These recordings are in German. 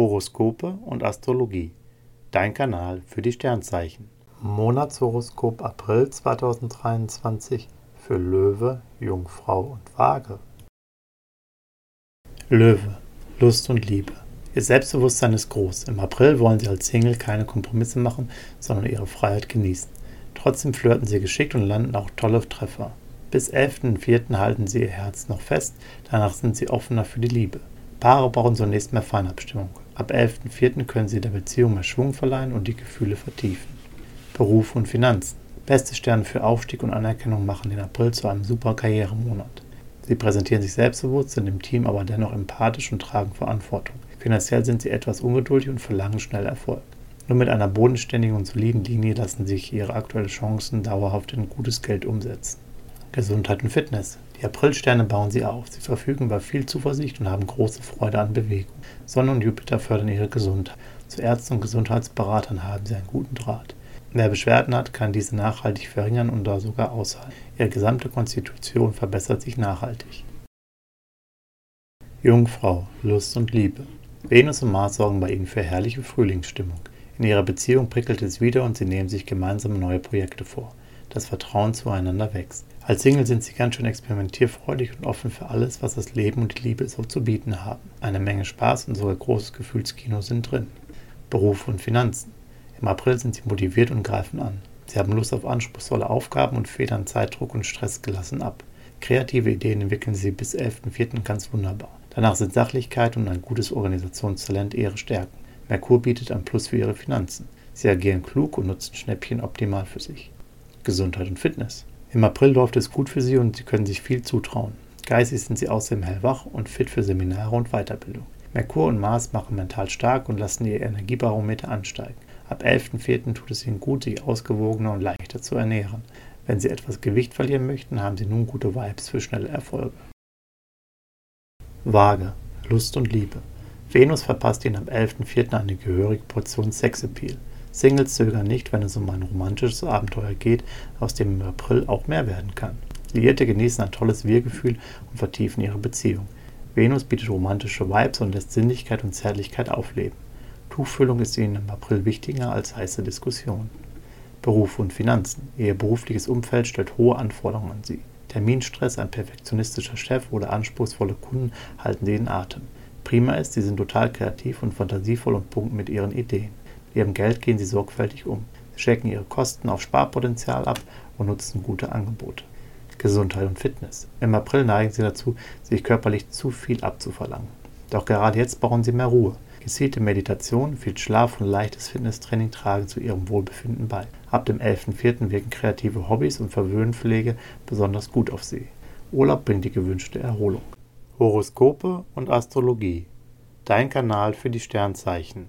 Horoskope und Astrologie. Dein Kanal für die Sternzeichen. Monatshoroskop April 2023 für Löwe, Jungfrau und Waage. Löwe, Lust und Liebe. Ihr Selbstbewusstsein ist groß. Im April wollen Sie als Single keine Kompromisse machen, sondern Ihre Freiheit genießen. Trotzdem flirten Sie geschickt und landen auch tolle Treffer. Bis 11.04. halten Sie Ihr Herz noch fest, danach sind Sie offener für die Liebe. Paare brauchen zunächst mehr Feinabstimmung. Ab 11.04. können Sie der Beziehung mehr Schwung verleihen und die Gefühle vertiefen. Beruf und Finanzen. Beste Sterne für Aufstieg und Anerkennung machen den April zu einem super Karrieremonat. Sie präsentieren sich selbstbewusst, sind im Team aber dennoch empathisch und tragen Verantwortung. Finanziell sind sie etwas ungeduldig und verlangen schnell Erfolg. Nur mit einer bodenständigen und soliden Linie lassen sich ihre aktuellen Chancen dauerhaft in gutes Geld umsetzen. Gesundheit und Fitness. Die Aprilsterne bauen sie auf. Sie verfügen über viel Zuversicht und haben große Freude an Bewegung. Sonne und Jupiter fördern ihre Gesundheit. Zu Ärzten und Gesundheitsberatern haben sie einen guten Draht. Wer Beschwerden hat, kann diese nachhaltig verringern und da sogar aushalten. Ihre gesamte Konstitution verbessert sich nachhaltig. Jungfrau, Lust und Liebe. Venus und Mars sorgen bei ihnen für herrliche Frühlingsstimmung. In ihrer Beziehung prickelt es wieder und sie nehmen sich gemeinsam neue Projekte vor. Das Vertrauen zueinander wächst. Als Single sind sie ganz schön experimentierfreudig und offen für alles, was das Leben und die Liebe so zu bieten haben. Eine Menge Spaß und sogar großes Gefühlskino sind drin. Beruf und Finanzen. Im April sind sie motiviert und greifen an. Sie haben Lust auf anspruchsvolle Aufgaben und federn Zeitdruck und Stress gelassen ab. Kreative Ideen entwickeln sie bis 11.04. ganz wunderbar. Danach sind Sachlichkeit und ein gutes Organisationstalent ihre Stärken. Merkur bietet ein Plus für ihre Finanzen. Sie agieren klug und nutzen Schnäppchen optimal für sich. Gesundheit und Fitness. Im April läuft es gut für Sie und Sie können sich viel zutrauen. Geistig sind Sie außerdem hellwach und fit für Seminare und Weiterbildung. Merkur und Mars machen mental stark und lassen Ihr Energiebarometer ansteigen. Ab 11.04. tut es Ihnen gut, sich ausgewogener und leichter zu ernähren. Wenn Sie etwas Gewicht verlieren möchten, haben Sie nun gute Vibes für schnelle Erfolge. Waage, Lust und Liebe. Venus verpasst Ihnen ab 11.04. eine gehörige Portion Sexappeal. Singles zögern nicht, wenn es um ein romantisches Abenteuer geht, aus dem im April auch mehr werden kann. Liierte genießen ein tolles Wir-Gefühl und vertiefen ihre Beziehung. Venus bietet romantische Vibes und lässt Sinnlichkeit und Zärtlichkeit aufleben. Tuchfüllung ist ihnen im April wichtiger als heiße Diskussionen. Beruf und Finanzen. Ihr berufliches Umfeld stellt hohe Anforderungen an sie. Terminstress, ein perfektionistischer Chef oder anspruchsvolle Kunden halten sie in Atem. Prima ist, sie sind total kreativ und fantasievoll und punkten mit ihren Ideen. Ihrem Geld gehen sie sorgfältig um. Sie checken ihre Kosten auf Sparpotenzial ab und nutzen gute Angebote. Gesundheit und Fitness. Im April neigen sie dazu, sich körperlich zu viel abzuverlangen. Doch gerade jetzt brauchen sie mehr Ruhe. Gezielte Meditation, viel Schlaf und leichtes Fitnesstraining tragen zu ihrem Wohlbefinden bei. Ab dem 11.04. wirken kreative Hobbys und Verwöhnpflege besonders gut auf sie. Urlaub bringt die gewünschte Erholung. Horoskope und Astrologie. Dein Kanal für die Sternzeichen.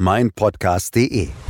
meinpodcast.de.